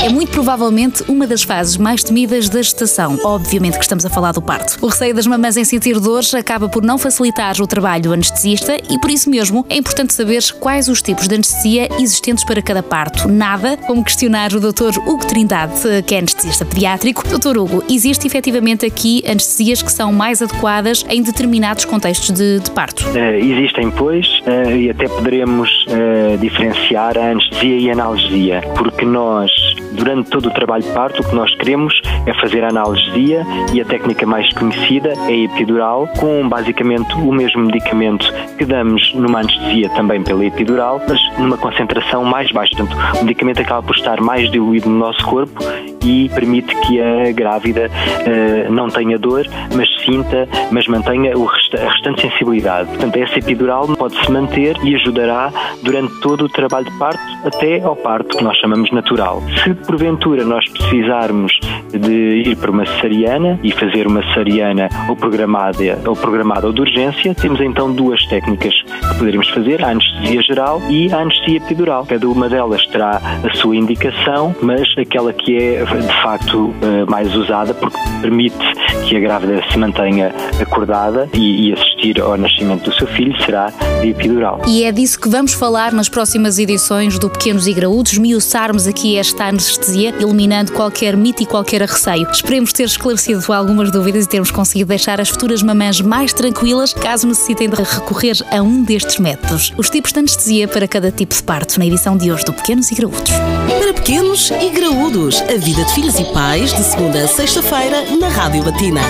é muito provavelmente uma das fases mais temidas da gestação. Obviamente que estamos a falar do parto. O receio das mamães em sentir dores acaba por não facilitar o trabalho do anestesista e por isso mesmo é importante saber quais os tipos de anestesia existentes para cada parto. Nada como questionar o Dr. Hugo Trindade, que é anestesista pediátrico. Dr. Hugo, existe efetivamente aqui anestesias que são mais adequadas em determinados contextos de, de parto? Uh, existem, pois, uh, e até poderemos uh, diferenciar a anestesia e a analgesia, porque nós Durante todo o trabalho de parto, o que nós queremos é fazer a analgesia e a técnica mais conhecida é a epidural, com basicamente o mesmo medicamento que damos numa anestesia também pela epidural, mas numa concentração mais baixa. Portanto, o medicamento acaba por estar mais diluído no nosso corpo e permite que a grávida uh, não tenha dor, mas sinta, mas mantenha resta a restante sensibilidade. Portanto, essa epidural pode-se manter e ajudará durante todo o trabalho de parto até ao parto, que nós chamamos natural. Se porventura nós precisarmos de ir para uma cesariana e fazer uma cesariana ou programada ou programada ou de urgência, temos então duas técnicas que poderíamos fazer, a anestesia geral e a anestesia epidural. Cada uma delas terá a sua indicação, mas aquela que é de facto eh, mais usada porque permite que a grávida se mantenha acordada e, assistir ao nascimento do seu filho será de epidural. E é disso que vamos falar nas próximas edições do Pequenos e Graúdos, miuçarmos aqui esta anestesia, eliminando qualquer mito e qualquer receio. Esperemos ter esclarecido algumas dúvidas e termos conseguido deixar as futuras mamãs mais tranquilas caso necessitem de recorrer a um destes métodos. Os tipos de anestesia para cada tipo de parto, na edição de hoje do Pequenos e Graúdos. Para pequenos e graúdos, a vida de filhos e pais, de segunda a sexta-feira, na Rádio Batina.